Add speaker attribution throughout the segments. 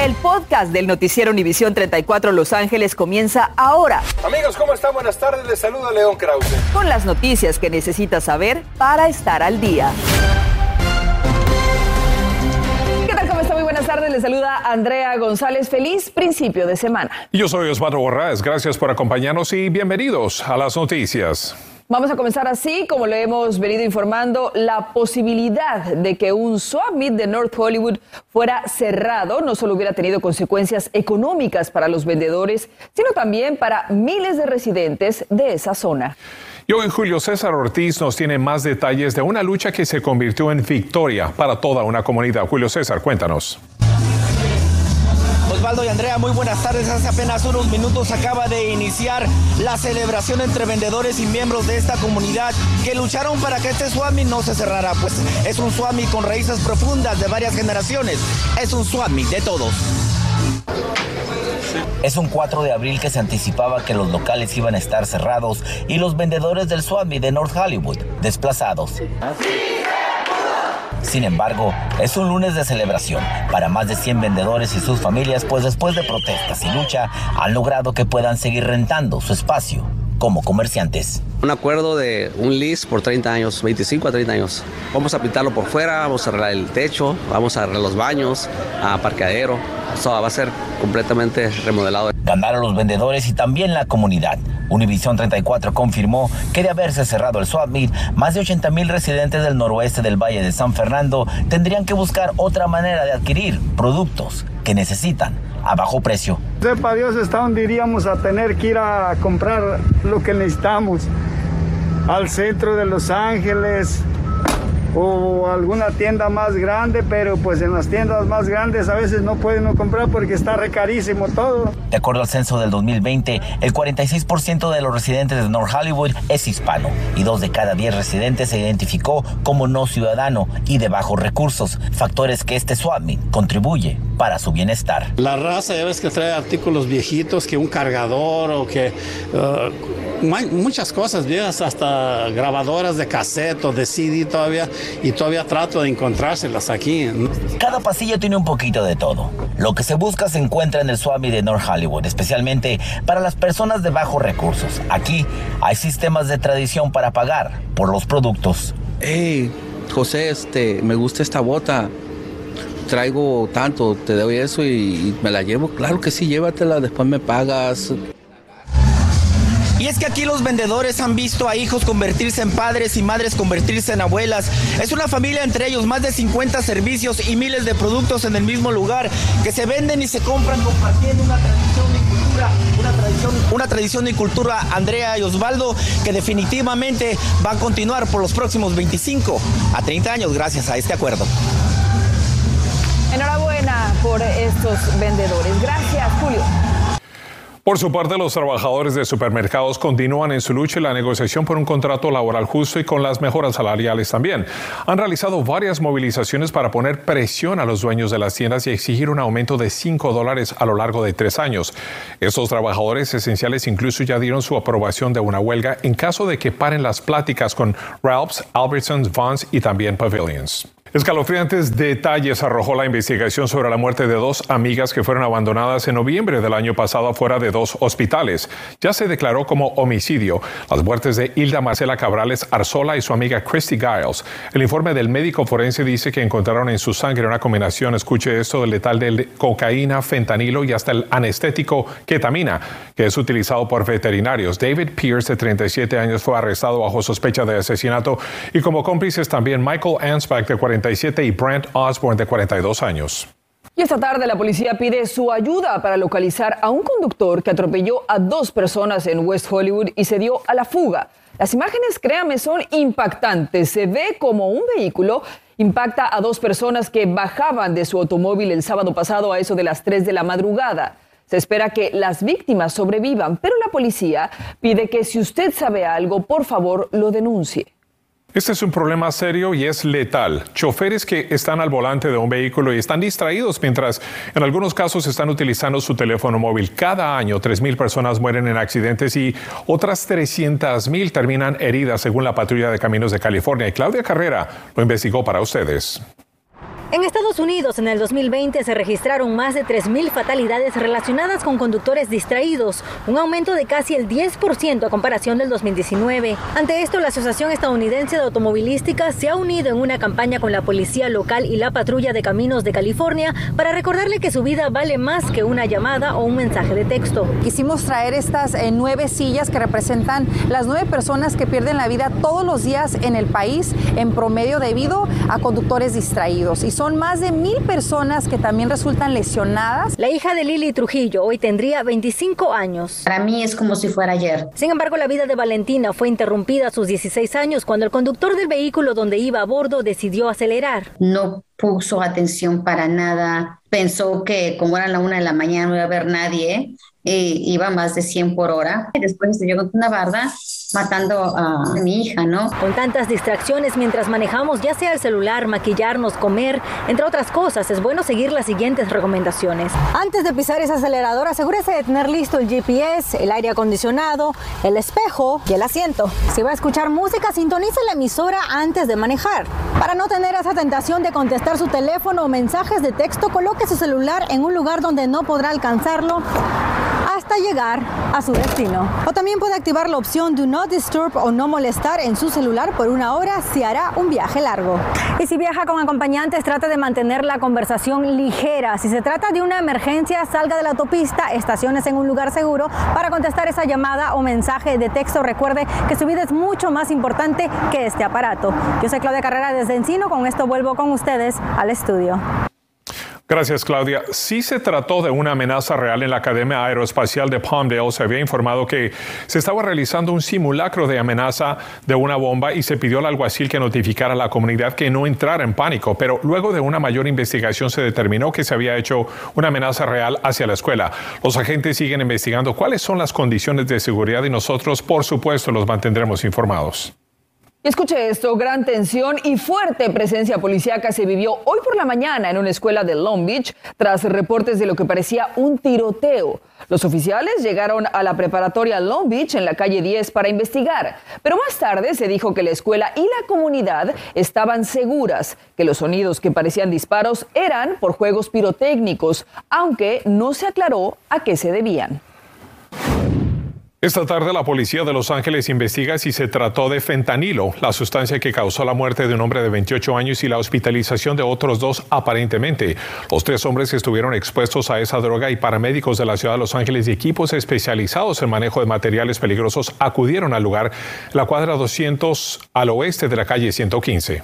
Speaker 1: El podcast del noticiero Univisión 34 Los Ángeles comienza ahora.
Speaker 2: Amigos, ¿cómo están? Buenas tardes. Les saluda León Krause.
Speaker 1: Con las noticias que necesitas saber para estar al día. ¿Qué tal? ¿Cómo está? Muy buenas tardes. Les saluda Andrea González. Feliz principio de semana.
Speaker 3: Yo soy Osvaldo Borrás. Gracias por acompañarnos y bienvenidos a las noticias.
Speaker 1: Vamos a comenzar así, como le hemos venido informando, la posibilidad de que un swap meet de North Hollywood fuera cerrado no solo hubiera tenido consecuencias económicas para los vendedores, sino también para miles de residentes de esa zona.
Speaker 3: Y hoy Julio César Ortiz nos tiene más detalles de una lucha que se convirtió en victoria para toda una comunidad. Julio César, cuéntanos.
Speaker 4: Osvaldo y Andrea, muy buenas tardes. Hace apenas unos minutos acaba de iniciar la celebración entre vendedores y miembros de esta comunidad que lucharon para que este Swami no se cerrara. Pues es un Swami con raíces profundas de varias generaciones. Es un Swami de todos.
Speaker 5: Es un 4 de abril que se anticipaba que los locales iban a estar cerrados y los vendedores del Swami de North Hollywood desplazados. Sin embargo, es un lunes de celebración para más de 100 vendedores y sus familias, pues después de protestas y lucha han logrado que puedan seguir rentando su espacio como comerciantes.
Speaker 6: Un acuerdo de un lease por 30 años, 25 a 30 años. Vamos a pintarlo por fuera, vamos a arreglar el techo, vamos a arreglar los baños, a parqueadero. Va a ser completamente remodelado.
Speaker 5: Ganaron los vendedores y también la comunidad. Univisión 34 confirmó que de haberse cerrado el Swap Meet, más de 80 mil residentes del noroeste del Valle de San Fernando tendrían que buscar otra manera de adquirir productos que necesitan a bajo precio.
Speaker 7: Sepa Dios hasta dónde iríamos a tener que ir a comprar lo que necesitamos. Al centro de Los Ángeles o alguna tienda más grande, pero pues en las tiendas más grandes a veces no pueden no comprar porque está recarísimo todo.
Speaker 5: De acuerdo al censo del 2020, el 46% de los residentes de North Hollywood es hispano y dos de cada diez residentes se identificó como no ciudadano y de bajos recursos, factores que este SWAT contribuye para su bienestar.
Speaker 8: La raza ya ves que trae artículos viejitos, que un cargador o que uh, muchas cosas viejas, hasta grabadoras de cassette o de CD todavía, y todavía trato de encontrárselas aquí.
Speaker 5: Cada pasillo tiene un poquito de todo. Lo que se busca se encuentra en el Swami de North Hollywood, especialmente para las personas de bajos recursos. Aquí hay sistemas de tradición para pagar por los productos.
Speaker 6: Hey, José, este, me gusta esta bota traigo tanto, te doy eso y, y, me la llevo. Claro que sí, llévatela, después me pagas.
Speaker 4: Es que aquí los vendedores han visto a hijos convertirse en padres y madres convertirse en abuelas. Es una familia entre ellos, más de 50 servicios y miles de productos en el mismo lugar que se venden y se compran compartiendo una tradición y cultura, una tradición, una tradición y cultura, Andrea y Osvaldo, que definitivamente va a continuar por los próximos 25 a 30 años gracias a este acuerdo.
Speaker 1: Enhorabuena por estos vendedores. Gracias, Julio.
Speaker 3: Por su parte, los trabajadores de supermercados continúan en su lucha y la negociación por un contrato laboral justo y con las mejoras salariales también. Han realizado varias movilizaciones para poner presión a los dueños de las tiendas y exigir un aumento de 5 dólares a lo largo de tres años. Estos trabajadores esenciales incluso ya dieron su aprobación de una huelga en caso de que paren las pláticas con Ralphs, Albertsons, Vons y también Pavilions. Escalofriantes detalles arrojó la investigación sobre la muerte de dos amigas que fueron abandonadas en noviembre del año pasado afuera de dos hospitales. Ya se declaró como homicidio las muertes de Hilda Marcela Cabrales Arzola y su amiga Christy Giles. El informe del médico forense dice que encontraron en su sangre una combinación, escuche esto, del letal de cocaína, fentanilo y hasta el anestético ketamina, que es utilizado por veterinarios. David Pierce, de 37 años, fue arrestado bajo sospecha de asesinato y como cómplices también Michael Ansbach, de 40 y Brent Osborne, de 42 años.
Speaker 1: Y esta tarde la policía pide su ayuda para localizar a un conductor que atropelló a dos personas en West Hollywood y se dio a la fuga. Las imágenes, créame, son impactantes. Se ve como un vehículo impacta a dos personas que bajaban de su automóvil el sábado pasado a eso de las 3 de la madrugada. Se espera que las víctimas sobrevivan, pero la policía pide que si usted sabe algo, por favor, lo denuncie.
Speaker 3: Este es un problema serio y es letal. Choferes que están al volante de un vehículo y están distraídos mientras en algunos casos están utilizando su teléfono móvil. Cada año 3.000 personas mueren en accidentes y otras 300.000 terminan heridas según la patrulla de caminos de California. Y Claudia Carrera lo investigó para ustedes.
Speaker 9: En Estados Unidos, en el 2020 se registraron más de 3.000 fatalidades relacionadas con conductores distraídos, un aumento de casi el 10% a comparación del 2019. Ante esto, la Asociación Estadounidense de Automovilística se ha unido en una campaña con la policía local y la patrulla de caminos de California para recordarle que su vida vale más que una llamada o un mensaje de texto.
Speaker 10: Quisimos traer estas eh, nueve sillas que representan las nueve personas que pierden la vida todos los días en el país en promedio debido a conductores distraídos. Son más de mil personas que también resultan lesionadas.
Speaker 9: La hija de Lili Trujillo hoy tendría 25 años.
Speaker 11: Para mí es como si fuera ayer.
Speaker 9: Sin embargo, la vida de Valentina fue interrumpida a sus 16 años cuando el conductor del vehículo donde iba a bordo decidió acelerar.
Speaker 11: No puso atención para nada. Pensó que como era la una de la mañana no iba a haber nadie. Y iba más de 100 por hora. Y después se llegó con una barda matando a mi hija, ¿no?
Speaker 9: Con tantas distracciones mientras manejamos, ya sea el celular, maquillarnos, comer, entre otras cosas, es bueno seguir las siguientes recomendaciones. Antes de pisar ese acelerador, asegúrese de tener listo el GPS, el aire acondicionado, el espejo y el asiento. Si va a escuchar música, sintonice la emisora antes de manejar. Para no tener esa tentación de contestar su teléfono o mensajes de texto, coloque su celular en un lugar donde no podrá alcanzarlo hasta llegar a su destino. O también puede activar la opción Do Not Disturb o No Molestar en su celular por una hora si hará un viaje largo. Y si viaja con acompañantes, trate de mantener la conversación ligera. Si se trata de una emergencia, salga de la autopista, estaciones en un lugar seguro para contestar esa llamada o mensaje de texto. Recuerde que su vida es mucho más importante que este aparato. Yo soy Claudia Carrera desde Encino. Con esto vuelvo con ustedes al estudio.
Speaker 3: Gracias, Claudia. Si se trató de una amenaza real en la Academia Aeroespacial de Palmdale. Se había informado que se estaba realizando un simulacro de amenaza de una bomba y se pidió al alguacil que notificara a la comunidad que no entrara en pánico. Pero luego de una mayor investigación se determinó que se había hecho una amenaza real hacia la escuela. Los agentes siguen investigando cuáles son las condiciones de seguridad y nosotros, por supuesto, los mantendremos informados.
Speaker 1: Escuche esto, gran tensión y fuerte presencia policíaca se vivió hoy por la mañana en una escuela de Long Beach tras reportes de lo que parecía un tiroteo. Los oficiales llegaron a la preparatoria Long Beach en la calle 10 para investigar, pero más tarde se dijo que la escuela y la comunidad estaban seguras que los sonidos que parecían disparos eran por juegos pirotécnicos, aunque no se aclaró a qué se debían.
Speaker 3: Esta tarde la policía de Los Ángeles investiga si se trató de fentanilo, la sustancia que causó la muerte de un hombre de 28 años y la hospitalización de otros dos aparentemente. Los tres hombres estuvieron expuestos a esa droga y paramédicos de la ciudad de Los Ángeles y equipos especializados en manejo de materiales peligrosos acudieron al lugar, la cuadra 200 al oeste de la calle 115.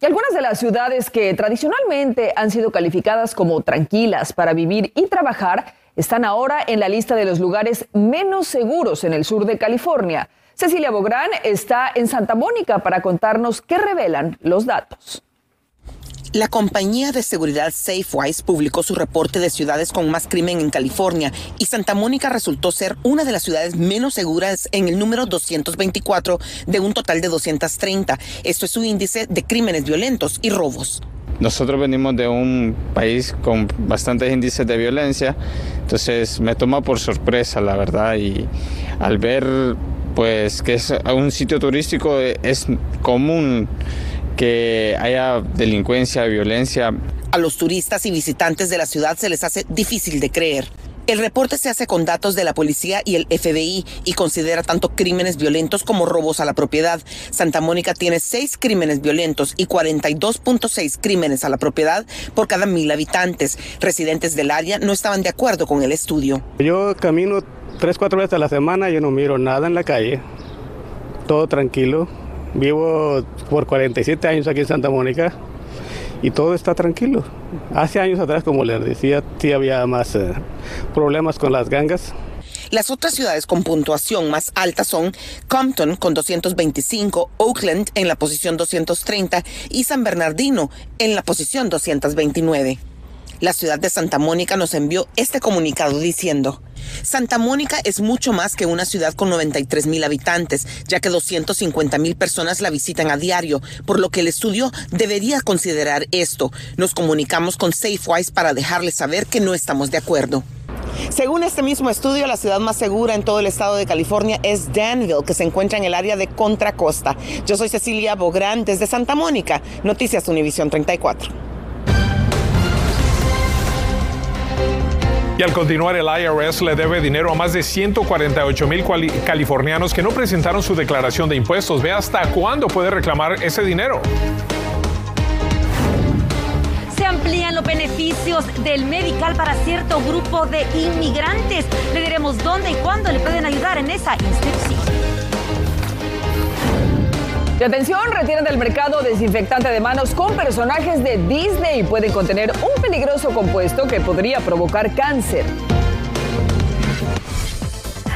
Speaker 1: Y algunas de las ciudades que tradicionalmente han sido calificadas como tranquilas para vivir y trabajar están ahora en la lista de los lugares menos seguros en el sur de California. Cecilia Bográn está en Santa Mónica para contarnos qué revelan los datos.
Speaker 12: La compañía de seguridad Safewise publicó su reporte de ciudades con más crimen en California y Santa Mónica resultó ser una de las ciudades menos seguras en el número 224 de un total de 230. Esto es su índice de crímenes violentos y robos.
Speaker 13: Nosotros venimos de un país con bastantes índices de violencia, entonces me toma por sorpresa, la verdad, y al ver pues que es un sitio turístico es común que haya delincuencia, violencia.
Speaker 12: A los turistas y visitantes de la ciudad se les hace difícil de creer. El reporte se hace con datos de la policía y el FBI y considera tanto crímenes violentos como robos a la propiedad. Santa Mónica tiene seis crímenes violentos y 42.6 crímenes a la propiedad por cada mil habitantes. Residentes del área no estaban de acuerdo con el estudio.
Speaker 14: Yo camino tres, cuatro veces a la semana, yo no miro nada en la calle. Todo tranquilo. Vivo por 47 años aquí en Santa Mónica y todo está tranquilo. Hace años atrás, como les decía, sí había más eh, problemas con las gangas.
Speaker 12: Las otras ciudades con puntuación más alta son Compton con 225, Oakland en la posición 230 y San Bernardino en la posición 229. La ciudad de Santa Mónica nos envió este comunicado diciendo, Santa Mónica es mucho más que una ciudad con 93 mil habitantes, ya que 250 mil personas la visitan a diario, por lo que el estudio debería considerar esto. Nos comunicamos con Safewise para dejarles saber que no estamos de acuerdo. Según este mismo estudio, la ciudad más segura en todo el estado de California es Danville, que se encuentra en el área de Contra Costa. Yo soy Cecilia Bográn desde Santa Mónica, Noticias Univisión 34.
Speaker 3: Y al continuar, el IRS le debe dinero a más de 148 mil californianos que no presentaron su declaración de impuestos. Ve hasta cuándo puede reclamar ese dinero
Speaker 15: se amplían los beneficios del medical para cierto grupo de inmigrantes. Le diremos dónde y cuándo le pueden ayudar en esa inscripción.
Speaker 1: Y atención, retiran del mercado desinfectante de manos con personajes de Disney. Puede contener un peligroso compuesto que podría provocar cáncer.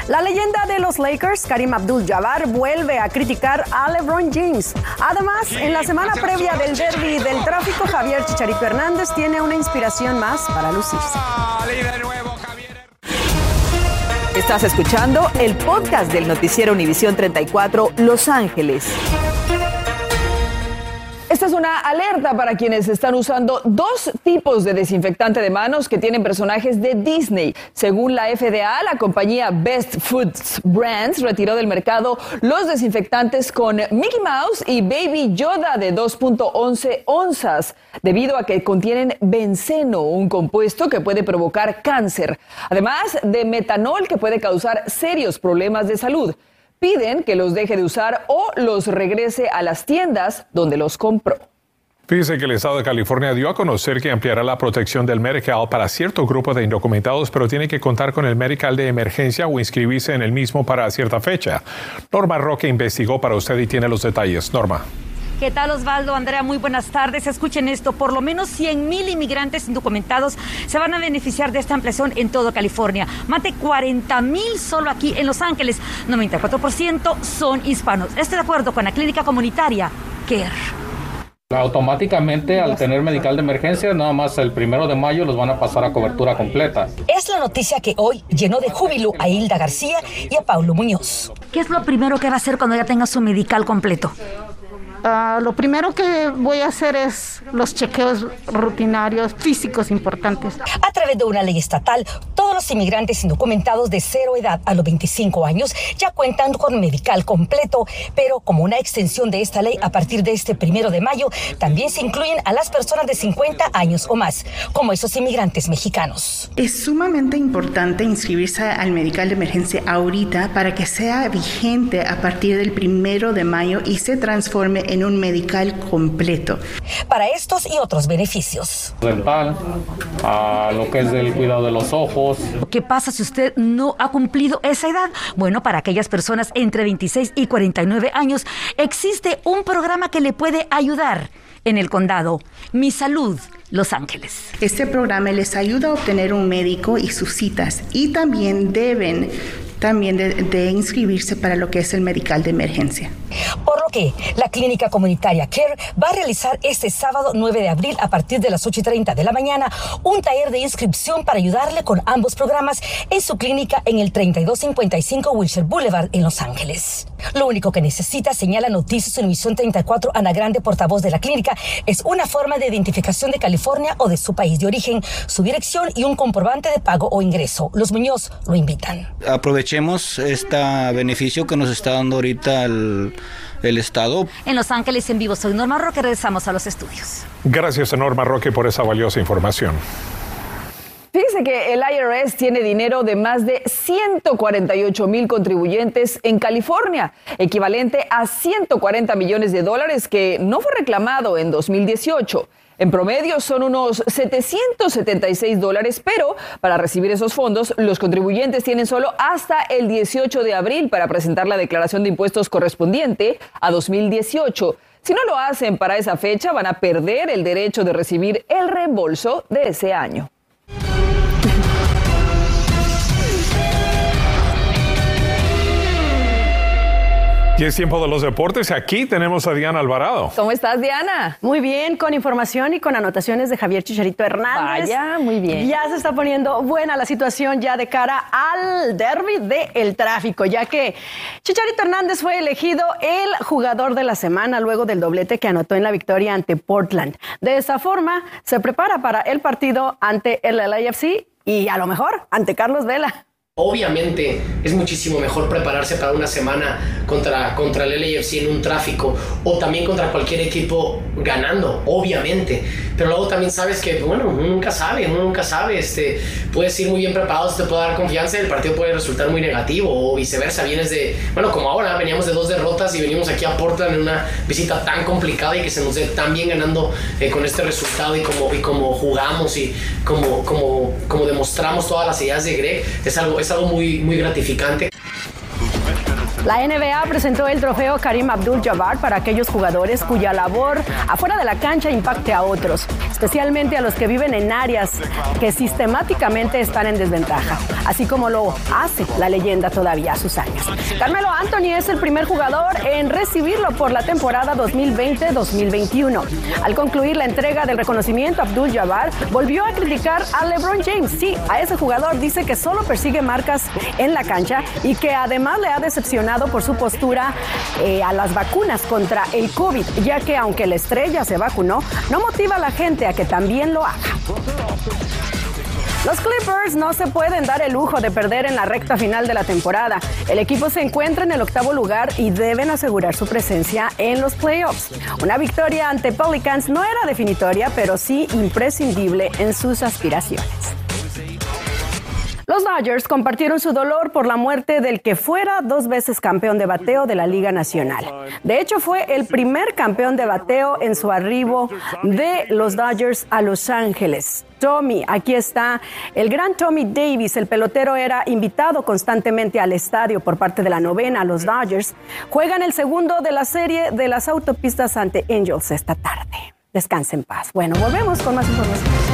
Speaker 16: La leyenda de los Lakers, Karim Abdul-Jabbar, vuelve a criticar a LeBron James. Además, en la semana previa del derby del tráfico, Javier Chicharito Hernández tiene una inspiración más para lucirse.
Speaker 1: Estás escuchando el podcast del noticiero Univisión 34 Los Ángeles. Esta es una alerta para quienes están usando dos tipos de desinfectante de manos que tienen personajes de Disney. Según la FDA, la compañía Best Foods Brands retiró del mercado los desinfectantes con Mickey Mouse y Baby Yoda de 2.11 onzas, debido a que contienen benceno, un compuesto que puede provocar cáncer, además de metanol que puede causar serios problemas de salud piden que los deje de usar o los regrese a las tiendas donde los compró.
Speaker 3: Fíjese que el Estado de California dio a conocer que ampliará la protección del Medical para cierto grupo de indocumentados, pero tiene que contar con el Medical de emergencia o inscribirse en el mismo para cierta fecha. Norma Roque investigó para usted y tiene los detalles. Norma.
Speaker 15: ¿Qué tal Osvaldo? Andrea, muy buenas tardes. Escuchen esto, por lo menos 100 mil inmigrantes indocumentados se van a beneficiar de esta ampliación en toda California. Más de 40 mil solo aquí en Los Ángeles. 94% son hispanos. Estoy de acuerdo con la clínica comunitaria CARE.
Speaker 17: Automáticamente, al tener medical de emergencia, nada más el primero de mayo los van a pasar a cobertura completa.
Speaker 15: Es la noticia que hoy llenó de júbilo a Hilda García y a Paulo Muñoz. ¿Qué es lo primero que va a hacer cuando ya tenga su medical completo?
Speaker 18: Ah, lo primero que voy a hacer es los chequeos rutinarios físicos importantes.
Speaker 15: A través de una ley estatal, todos los inmigrantes indocumentados de cero edad a los 25 años ya cuentan con medical completo, pero como una extensión de esta ley a partir de este primero de mayo, también se incluyen a las personas de 50 años o más, como esos inmigrantes mexicanos.
Speaker 19: Es sumamente importante inscribirse al medical de emergencia ahorita para que sea vigente a partir del primero de mayo y se transforme en en un medical completo.
Speaker 15: Para estos y otros beneficios.
Speaker 17: Dental, a lo que es del cuidado de los ojos.
Speaker 15: ¿Qué pasa si usted no ha cumplido esa edad? Bueno, para aquellas personas entre 26 y 49 años existe un programa que le puede ayudar en el condado. Mi Salud, Los Ángeles.
Speaker 19: Este programa les ayuda a obtener un médico y sus citas y también deben también de, inscribirse para lo que es el medical de emergencia.
Speaker 15: Por lo la clínica comunitaria CARE va a realizar este sábado 9 de abril a partir de las 8 y 30 de la mañana un taller de inscripción para ayudarle con ambos programas en su clínica en el 3255 Wilshire Boulevard en Los Ángeles. Lo único que necesita, señala Noticias Univisión 34 Ana Grande, portavoz de la clínica, es una forma de identificación de California o de su país de origen, su dirección y un comprobante de pago o ingreso. Los Muñoz lo invitan.
Speaker 20: Aprovechemos este beneficio que nos está dando ahorita el, el Estado.
Speaker 15: En Los Ángeles en vivo, soy Norma Roque, regresamos a los estudios.
Speaker 3: Gracias a Norma Roque por esa valiosa información.
Speaker 1: Fíjese que el IRS tiene dinero de más de 148 mil contribuyentes en California, equivalente a 140 millones de dólares que no fue reclamado en 2018. En promedio son unos 776 dólares, pero para recibir esos fondos los contribuyentes tienen solo hasta el 18 de abril para presentar la declaración de impuestos correspondiente a 2018. Si no lo hacen para esa fecha, van a perder el derecho de recibir el reembolso de ese año.
Speaker 3: Y es tiempo de los deportes. Aquí tenemos a Diana Alvarado.
Speaker 1: ¿Cómo estás, Diana?
Speaker 16: Muy bien, con información y con anotaciones de Javier Chicharito Hernández.
Speaker 1: Vaya, muy bien.
Speaker 16: Ya se está poniendo buena la situación ya de cara al derby del el tráfico, ya que Chicharito Hernández fue elegido el jugador de la semana luego del doblete que anotó en la victoria ante Portland. De esta forma, se prepara para el partido ante el LAFC y a lo mejor ante Carlos Vela.
Speaker 21: Obviamente es muchísimo mejor prepararse para una semana contra, contra el LAFC en un tráfico o también contra cualquier equipo ganando, obviamente. Pero luego también sabes que, bueno, uno nunca sabe, uno nunca sabe. Este, puedes ir muy bien preparado, te puede dar confianza y el partido puede resultar muy negativo o viceversa. Vienes de, bueno, como ahora, veníamos de dos derrotas y venimos aquí a Portland en una visita tan complicada y que se nos dé tan bien ganando eh, con este resultado y como, y como jugamos y como, como, como demostramos todas las ideas de Greg. Es algo es algo muy, muy gratificante.
Speaker 16: La NBA presentó el trofeo Karim Abdul-Jabbar para aquellos jugadores cuya labor afuera de la cancha impacte a otros, especialmente a los que viven en áreas que sistemáticamente están en desventaja, así como lo hace la leyenda todavía a sus años. Carmelo Anthony es el primer jugador en recibirlo por la temporada 2020-2021. Al concluir la entrega del reconocimiento, Abdul-Jabbar volvió a criticar a LeBron James. Sí, a ese jugador dice que solo persigue marcas en la cancha y que además le ha decepcionado por su postura eh, a las vacunas contra el COVID, ya que aunque la estrella se vacunó, no motiva a la gente a que también lo haga. Los Clippers no se pueden dar el lujo de perder en la recta final de la temporada. El equipo se encuentra en el octavo lugar y deben asegurar su presencia en los playoffs. Una victoria ante Pelicans no era definitoria, pero sí imprescindible en sus aspiraciones. Los Dodgers compartieron su dolor por la muerte del que fuera dos veces campeón de bateo de la Liga Nacional. De hecho, fue el primer campeón de bateo en su arribo de los Dodgers a Los Ángeles. Tommy, aquí está el gran Tommy Davis. El pelotero era invitado constantemente al estadio por parte de la novena. Los Dodgers juegan el segundo de la serie de las autopistas ante Angels esta tarde. Descanse en paz. Bueno, volvemos con más información.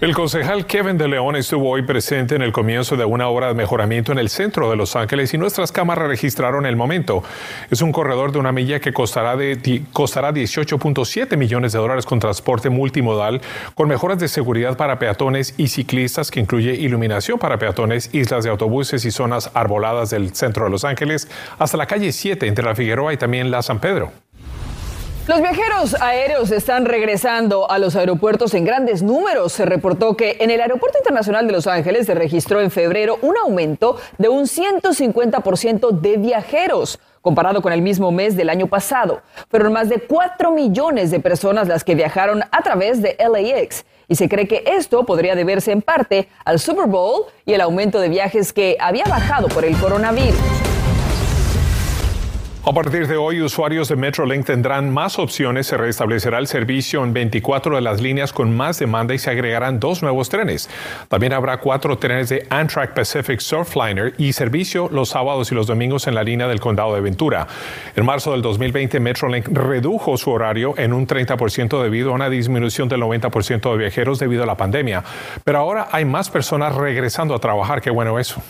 Speaker 3: El concejal Kevin de León estuvo hoy presente en el comienzo de una obra de mejoramiento en el centro de Los Ángeles y nuestras cámaras registraron el momento. Es un corredor de una milla que costará, de, costará 18.7 millones de dólares con transporte multimodal, con mejoras de seguridad para peatones y ciclistas que incluye iluminación para peatones, islas de autobuses y zonas arboladas del centro de Los Ángeles, hasta la calle 7 entre la Figueroa y también la San Pedro.
Speaker 1: Los viajeros aéreos están regresando a los aeropuertos en grandes números. Se reportó que en el Aeropuerto Internacional de Los Ángeles se registró en febrero un aumento de un 150% de viajeros comparado con el mismo mes del año pasado. Fueron más de 4 millones de personas las que viajaron a través de LAX y se cree que esto podría deberse en parte al Super Bowl y el aumento de viajes que había bajado por el coronavirus.
Speaker 3: A partir de hoy, usuarios de Metrolink tendrán más opciones. Se restablecerá el servicio en 24 de las líneas con más demanda y se agregarán dos nuevos trenes. También habrá cuatro trenes de Amtrak Pacific Surfliner y servicio los sábados y los domingos en la línea del condado de Ventura. En marzo del 2020, Metrolink redujo su horario en un 30% debido a una disminución del 90% de viajeros debido a la pandemia. Pero ahora hay más personas regresando a trabajar. Qué bueno eso.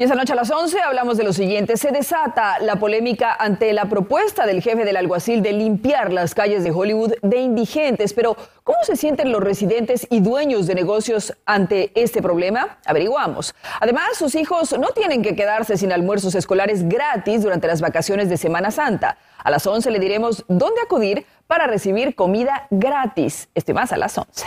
Speaker 1: Y esta noche a las 11 hablamos de lo siguiente. Se desata la polémica ante la propuesta del jefe del alguacil de limpiar las calles de Hollywood de indigentes. Pero, ¿cómo se sienten los residentes y dueños de negocios ante este problema? Averiguamos. Además, sus hijos no tienen que quedarse sin almuerzos escolares gratis durante las vacaciones de Semana Santa. A las 11 le diremos dónde acudir para recibir comida gratis. Este más a las 11.